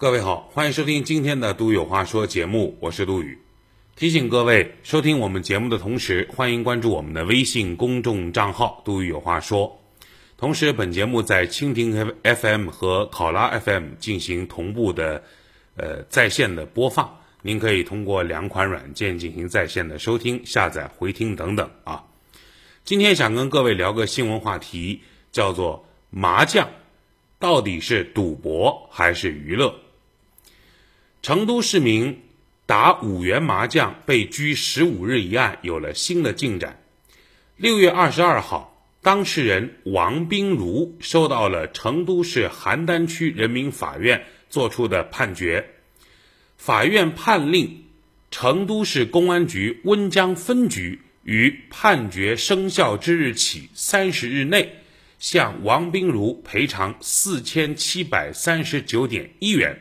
各位好，欢迎收听今天的《都有话说》节目，我是杜宇。提醒各位，收听我们节目的同时，欢迎关注我们的微信公众账号“杜宇有话说”。同时，本节目在蜻蜓 FM 和考拉 FM 进行同步的呃在线的播放，您可以通过两款软件进行在线的收听、下载、回听等等啊。今天想跟各位聊个新闻话题，叫做麻将到底是赌博还是娱乐？成都市民打五元麻将被拘十五日一案有了新的进展。六月二十二号，当事人王冰如收到了成都市邯郸区人民法院作出的判决，法院判令成都市公安局温江分局。于判决生效之日起三十日内，向王冰如赔偿四千七百三十九点一元，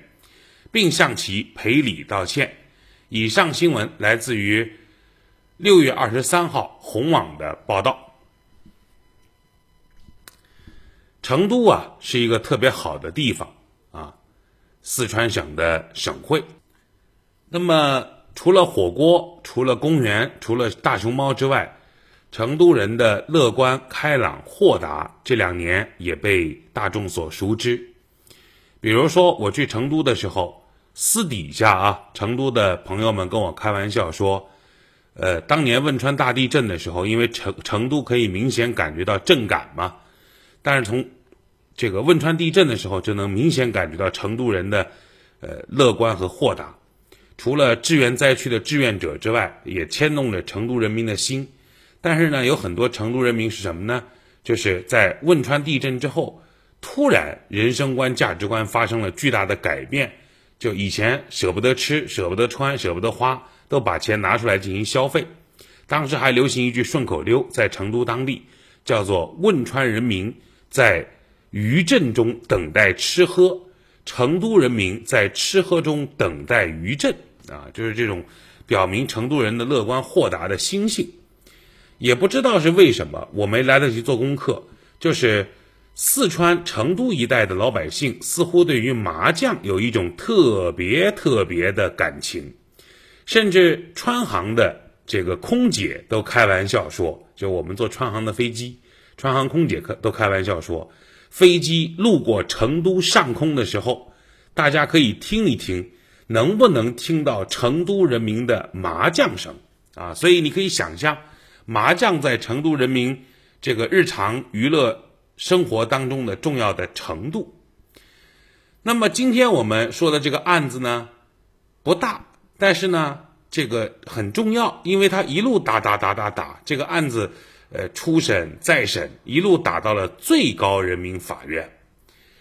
并向其赔礼道歉。以上新闻来自于六月二十三号红网的报道。成都啊，是一个特别好的地方啊，四川省的省会。那么。除了火锅，除了公园，除了大熊猫之外，成都人的乐观、开朗、豁达，这两年也被大众所熟知。比如说，我去成都的时候，私底下啊，成都的朋友们跟我开玩笑说，呃，当年汶川大地震的时候，因为成成都可以明显感觉到震感嘛，但是从这个汶川地震的时候，就能明显感觉到成都人的呃乐观和豁达。除了支援灾区的志愿者之外，也牵动着成都人民的心。但是呢，有很多成都人民是什么呢？就是在汶川地震之后，突然人生观、价值观发生了巨大的改变。就以前舍不得吃、舍不得穿、舍不得花，都把钱拿出来进行消费。当时还流行一句顺口溜，在成都当地叫做“汶川人民在余震中等待吃喝，成都人民在吃喝中等待余震”。啊，就是这种表明成都人的乐观豁达的心性，也不知道是为什么，我没来得及做功课。就是四川成都一带的老百姓似乎对于麻将有一种特别特别的感情，甚至川航的这个空姐都开玩笑说，就我们坐川航的飞机，川航空姐可都开玩笑说，飞机路过成都上空的时候，大家可以听一听。能不能听到成都人民的麻将声啊？所以你可以想象，麻将在成都人民这个日常娱乐生活当中的重要的程度。那么今天我们说的这个案子呢，不大，但是呢，这个很重要，因为他一路打打打打打，这个案子呃初审再审，一路打到了最高人民法院。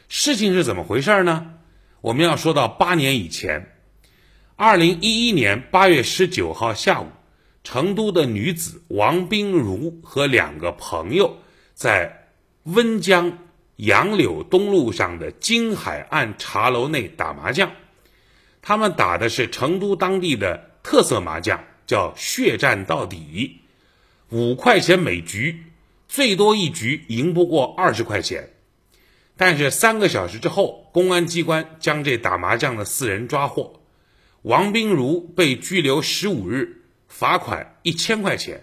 事情是怎么回事呢？我们要说到八年以前。二零一一年八月十九号下午，成都的女子王冰如和两个朋友在温江杨柳东路上的金海岸茶楼内打麻将。他们打的是成都当地的特色麻将，叫“血战到底”，五块钱每局，最多一局赢不过二十块钱。但是三个小时之后，公安机关将这打麻将的四人抓获。王冰如被拘留十五日，罚款一千块钱；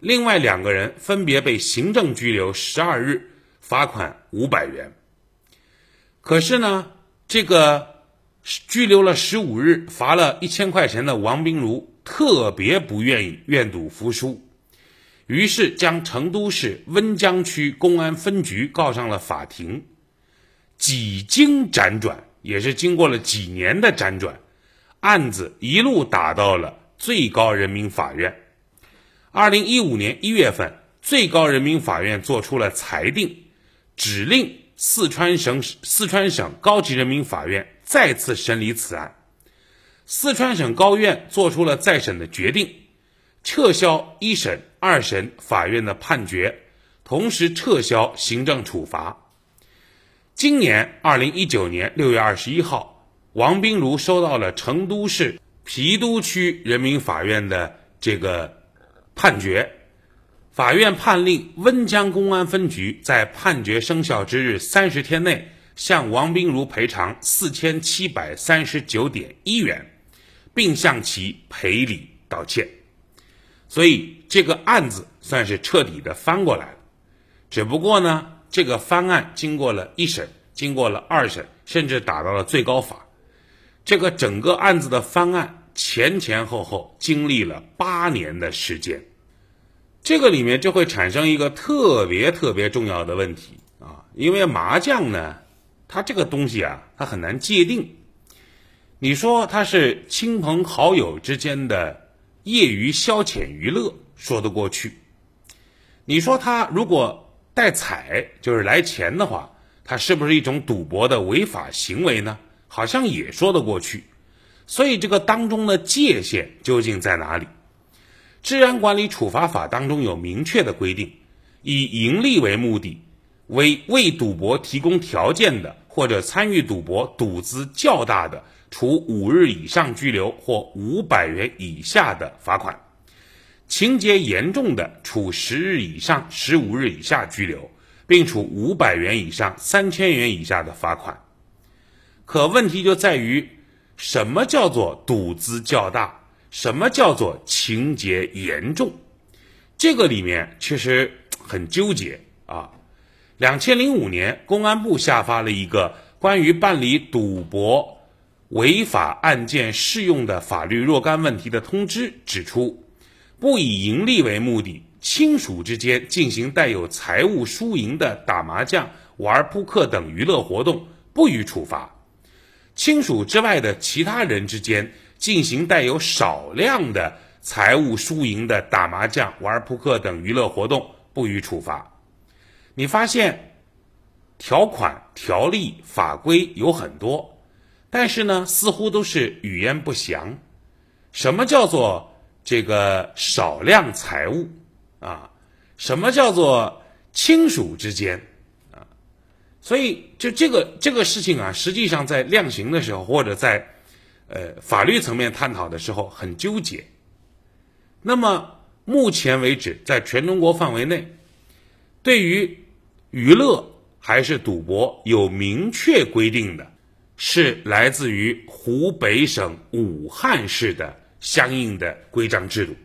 另外两个人分别被行政拘留十二日，罚款五百元。可是呢，这个拘留了十五日，罚了一千块钱的王冰如特别不愿意愿赌服输，于是将成都市温江区公安分局告上了法庭。几经辗转，也是经过了几年的辗转。案子一路打到了最高人民法院。二零一五年一月份，最高人民法院作出了裁定，指令四川省四川省高级人民法院再次审理此案。四川省高院作出了再审的决定，撤销一审、二审法院的判决，同时撤销行政处罚。今年二零一九年六月二十一号。王冰如收到了成都市郫都区人民法院的这个判决，法院判令温江公安分局在判决生效之日三十天内向王冰如赔偿四千七百三十九点一元，并向其赔礼道歉。所以这个案子算是彻底的翻过来了。只不过呢，这个翻案经过了一审，经过了二审，甚至打到了最高法。这个整个案子的翻案前前后后经历了八年的时间，这个里面就会产生一个特别特别重要的问题啊，因为麻将呢，它这个东西啊，它很难界定。你说它是亲朋好友之间的业余消遣娱乐，说得过去；你说它如果带彩，就是来钱的话，它是不是一种赌博的违法行为呢？好像也说得过去，所以这个当中的界限究竟在哪里？治安管理处罚法当中有明确的规定，以盈利为目的，为为赌博提供条件的或者参与赌博赌资较大的，处五日以上拘留或五百元以下的罚款；情节严重的，处十日以上十五日以下拘留，并处五百元以上三千元以下的罚款。可问题就在于，什么叫做赌资较大？什么叫做情节严重？这个里面其实很纠结啊。两千零五年，公安部下发了一个关于办理赌博违法案件适用的法律若干问题的通知，指出，不以盈利为目的，亲属之间进行带有财物输赢的打麻将、玩扑克等娱乐活动，不予处罚。亲属之外的其他人之间进行带有少量的财务输赢的打麻将、玩扑克等娱乐活动，不予处罚。你发现条款、条例、法规有很多，但是呢，似乎都是语言不详。什么叫做这个少量财物啊？什么叫做亲属之间啊？所以，就这个这个事情啊，实际上在量刑的时候，或者在呃法律层面探讨的时候，很纠结。那么目前为止，在全中国范围内，对于娱乐还是赌博有明确规定的，是来自于湖北省武汉市的相应的规章制度。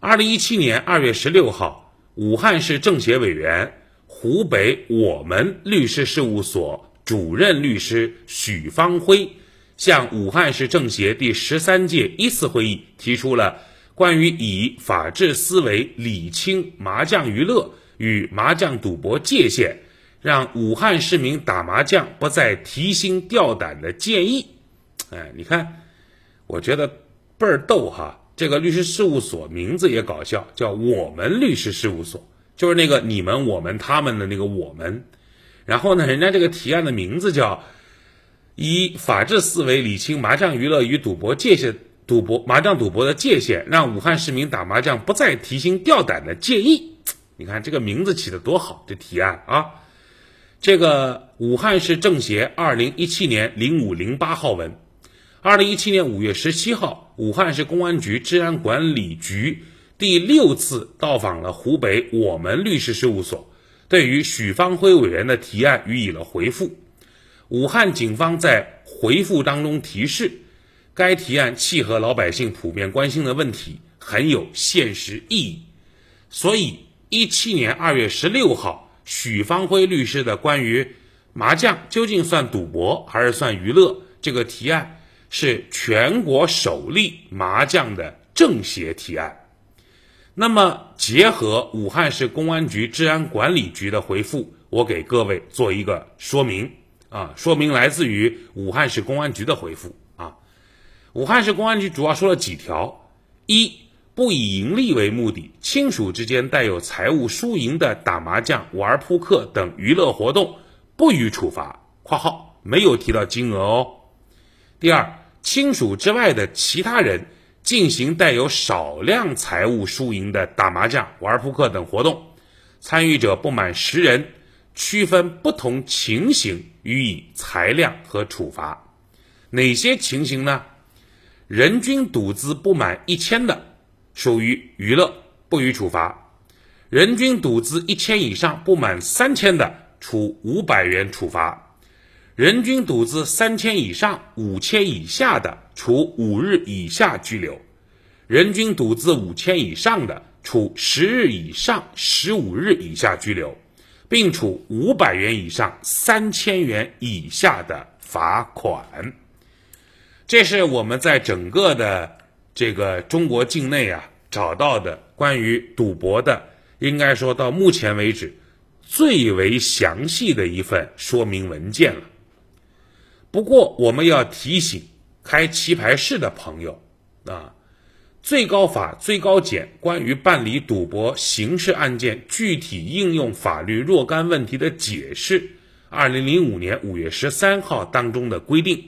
二零一七年二月十六号，武汉市政协委员。湖北我们律师事务所主任律师许方辉向武汉市政协第十三届一次会议提出了关于以法治思维理清麻将娱乐与麻将赌博界限，让武汉市民打麻将不再提心吊胆的建议。哎，你看，我觉得倍儿逗哈！这个律师事务所名字也搞笑，叫我们律师事务所。就是那个你们、我们、他们的那个我们，然后呢，人家这个提案的名字叫“以法治思维理清麻将娱乐与赌博界限，赌博麻将赌博的界限，让武汉市民打麻将不再提心吊胆的建议”。你看这个名字起的多好，这提案啊！这个武汉市政协二零一七年零五零八号文，二零一七年五月十七号，武汉市公安局治安管理局。第六次到访了湖北我们律师事务所，对于许方辉委员的提案予以了回复。武汉警方在回复当中提示，该提案契合老百姓普遍关心的问题，很有现实意义。所以，一七年二月十六号，许方辉律师的关于麻将究竟算赌博还是算娱乐这个提案，是全国首例麻将的政协提案。那么，结合武汉市公安局治安管理局的回复，我给各位做一个说明啊，说明来自于武汉市公安局的回复啊。武汉市公安局主要说了几条：一，不以盈利为目的，亲属之间带有财务输赢的打麻将、玩扑克等娱乐活动，不予处罚（括号没有提到金额哦）。第二，亲属之外的其他人。进行带有少量财物输赢的打麻将、玩扑克等活动，参与者不满十人，区分不同情形予以裁量和处罚。哪些情形呢？人均赌资不满一千的，属于娱乐，不予处罚；人均赌资一千以上不满三千的，处五百元处罚；人均赌资三千以上、五千以下的，处五日以下拘留；人均赌资五千以上的，处十日以上十五日以下拘留，并处五百元以上三千元以下的罚款。这是我们在整个的这个中国境内啊找到的关于赌博的，应该说到目前为止最为详细的一份说明文件了。不过，我们要提醒开棋牌室的朋友啊。最高法、最高检关于办理赌博刑事案件具体应用法律若干问题的解释，二零零五年五月十三号当中的规定，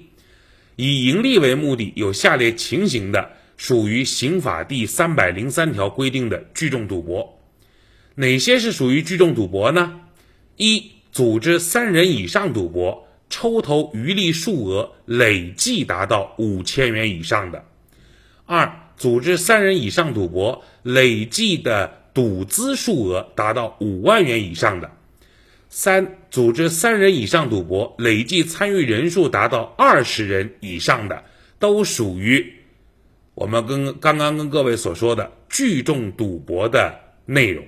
以盈利为目的有下列情形的，属于刑法第三百零三条规定的聚众赌博。哪些是属于聚众赌博呢？一、组织三人以上赌博，抽头渔利数额累计达到五千元以上的；二、组织三人以上赌博，累计的赌资数额达到五万元以上的；三、组织三人以上赌博，累计参与人数达到二十人以上的，都属于我们跟刚刚跟各位所说的聚众赌博的内容。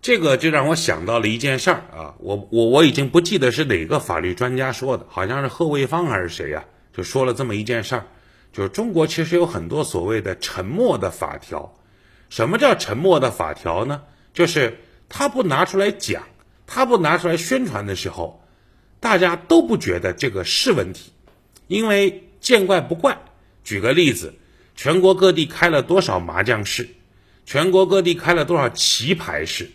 这个就让我想到了一件事儿啊，我我我已经不记得是哪个法律专家说的，好像是贺卫方还是谁呀，就说了这么一件事儿。就是中国其实有很多所谓的沉默的法条，什么叫沉默的法条呢？就是他不拿出来讲，他不拿出来宣传的时候，大家都不觉得这个是问题，因为见怪不怪。举个例子，全国各地开了多少麻将室，全国各地开了多少棋牌室，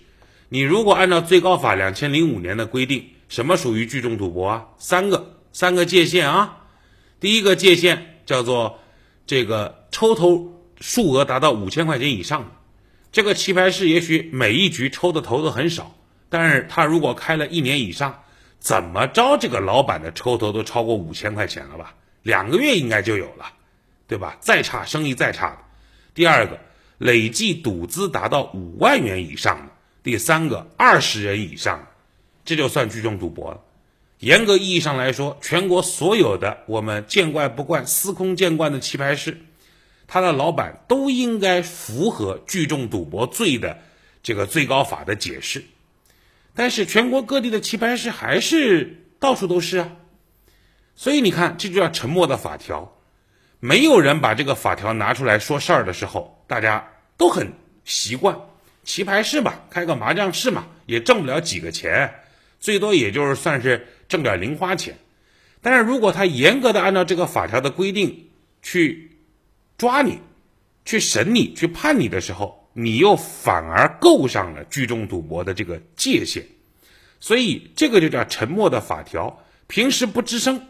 你如果按照最高法两千零五年的规定，什么属于聚众赌博啊？三个三个界限啊，第一个界限。叫做这个抽头数额达到五千块钱以上，这个棋牌室也许每一局抽的头都很少，但是他如果开了一年以上，怎么着这个老板的抽头都超过五千块钱了吧？两个月应该就有了，对吧？再差生意再差，第二个累计赌资达到五万元以上，第三个二十人以上，这就算聚众赌博了。严格意义上来说，全国所有的我们见怪不怪、司空见惯的棋牌室，他的老板都应该符合聚众赌博罪的这个最高法的解释。但是全国各地的棋牌室还是到处都是啊，所以你看，这就叫沉默的法条。没有人把这个法条拿出来说事儿的时候，大家都很习惯棋牌室吧，开个麻将室嘛，也挣不了几个钱，最多也就是算是。挣点零花钱，但是如果他严格的按照这个法条的规定去抓你、去审你、去判你的时候，你又反而够上了聚众赌博的这个界限，所以这个就叫沉默的法条。平时不吱声，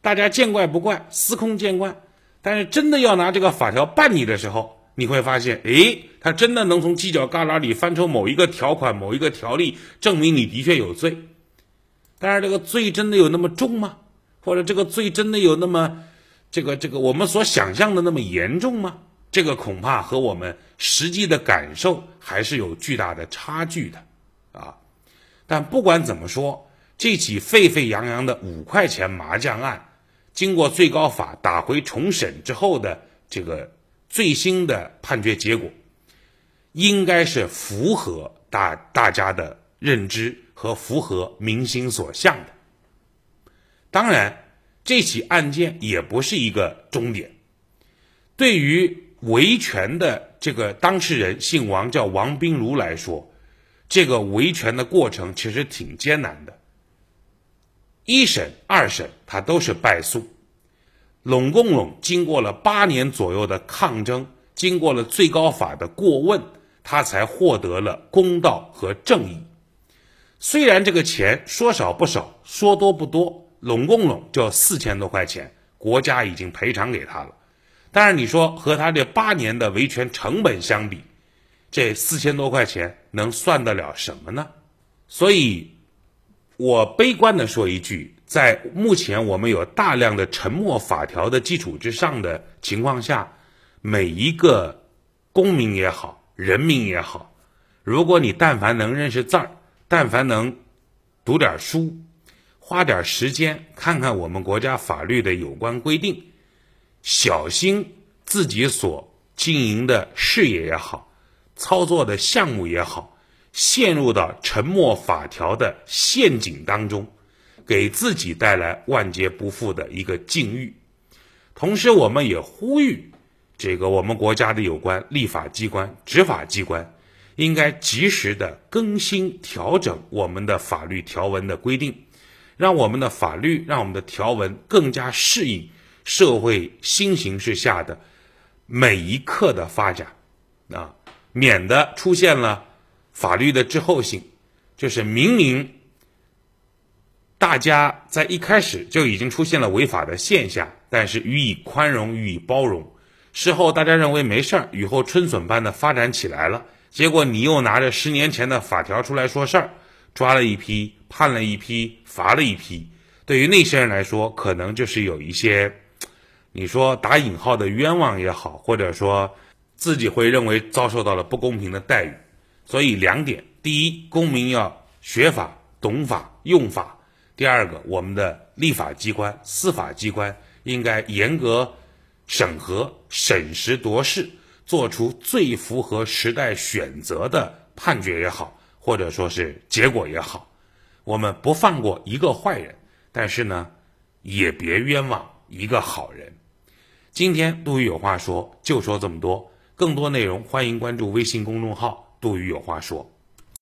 大家见怪不怪、司空见惯，但是真的要拿这个法条办你的时候，你会发现，诶，他真的能从犄角旮旯里翻出某一个条款、某一个条例，证明你的确有罪。但是这个罪真的有那么重吗？或者这个罪真的有那么这个这个我们所想象的那么严重吗？这个恐怕和我们实际的感受还是有巨大的差距的啊！但不管怎么说，这起沸沸扬扬的五块钱麻将案，经过最高法打回重审之后的这个最新的判决结果，应该是符合大大家的认知。和符合民心所向的。当然，这起案件也不是一个终点。对于维权的这个当事人姓王，叫王冰如来说，这个维权的过程其实挺艰难的。一审、二审他都是败诉，拢共拢经过了八年左右的抗争，经过了最高法的过问，他才获得了公道和正义。虽然这个钱说少不少，说多不多，拢共拢就四千多块钱，国家已经赔偿给他了。但是你说和他这八年的维权成本相比，这四千多块钱能算得了什么呢？所以，我悲观的说一句，在目前我们有大量的沉默法条的基础之上的情况下，每一个公民也好，人民也好，如果你但凡能认识字儿，但凡能读点书，花点时间看看我们国家法律的有关规定，小心自己所经营的事业也好，操作的项目也好，陷入到沉默法条的陷阱当中，给自己带来万劫不复的一个境遇。同时，我们也呼吁这个我们国家的有关立法机关、执法机关。应该及时的更新调整我们的法律条文的规定，让我们的法律、让我们的条文更加适应社会新形势下的每一刻的发展，啊，免得出现了法律的滞后性，就是明明大家在一开始就已经出现了违法的现象，但是予以宽容、予以包容，事后大家认为没事儿，雨后春笋般的发展起来了。结果你又拿着十年前的法条出来说事儿，抓了一批，判了一批，罚了一批。对于那些人来说，可能就是有一些，你说打引号的冤枉也好，或者说自己会认为遭受到了不公平的待遇。所以两点：第一，公民要学法、懂法、用法；第二个，我们的立法机关、司法机关应该严格审核、审时度势。做出最符合时代选择的判决也好，或者说是结果也好，我们不放过一个坏人，但是呢，也别冤枉一个好人。今天杜宇有话说，就说这么多。更多内容，欢迎关注微信公众号“杜宇有话说”。